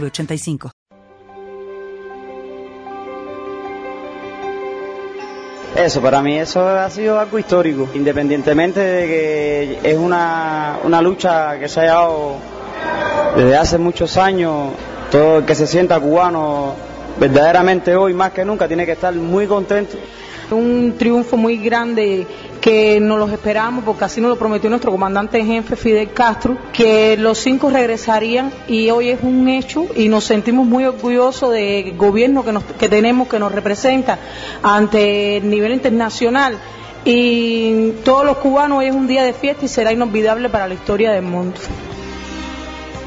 906985. Eso, para mí eso ha sido algo histórico, independientemente de que es una, una lucha que se ha llevado desde hace muchos años, todo el que se sienta cubano verdaderamente hoy más que nunca tiene que estar muy contento. Un triunfo muy grande que nos los esperamos porque así nos lo prometió nuestro comandante en jefe Fidel Castro, que los cinco regresarían y hoy es un hecho y nos sentimos muy orgullosos del gobierno que, nos, que tenemos que nos representa ante el nivel internacional y todos los cubanos hoy es un día de fiesta y será inolvidable para la historia del mundo.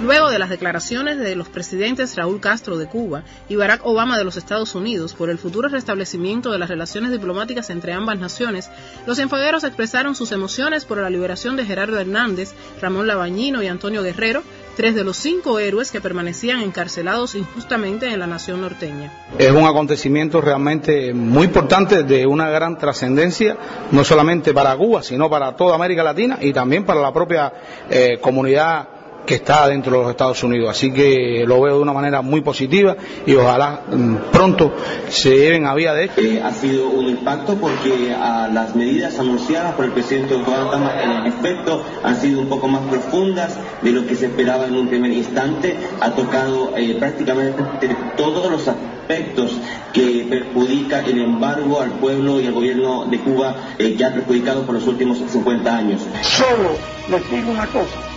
Luego de las declaraciones de los presidentes Raúl Castro de Cuba y Barack Obama de los Estados Unidos por el futuro restablecimiento de las relaciones diplomáticas entre ambas naciones, los enfaderos expresaron sus emociones por la liberación de Gerardo Hernández, Ramón Labañino y Antonio Guerrero, tres de los cinco héroes que permanecían encarcelados injustamente en la nación norteña. Es un acontecimiento realmente muy importante, de una gran trascendencia, no solamente para Cuba, sino para toda América Latina y también para la propia eh, comunidad que está dentro de los Estados Unidos. Así que lo veo de una manera muy positiva y ojalá mm, pronto se lleven a vía de hecho. Eh, ha sido un impacto porque a las medidas anunciadas por el presidente Obama en efecto han sido un poco más profundas de lo que se esperaba en un primer instante. Ha tocado eh, prácticamente todos los aspectos que perjudica el embargo al pueblo y al gobierno de Cuba eh, que ha perjudicado por los últimos 50 años. Solo les digo una cosa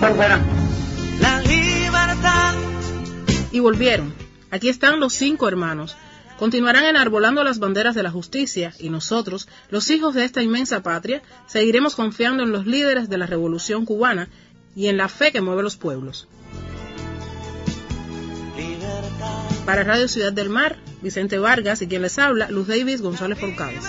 la libertad. Y volvieron. Aquí están los cinco hermanos. Continuarán enarbolando las banderas de la justicia y nosotros, los hijos de esta inmensa patria, seguiremos confiando en los líderes de la revolución cubana y en la fe que mueve los pueblos. Para Radio Ciudad del Mar, Vicente Vargas y quien les habla, Luz Davis González Forcades.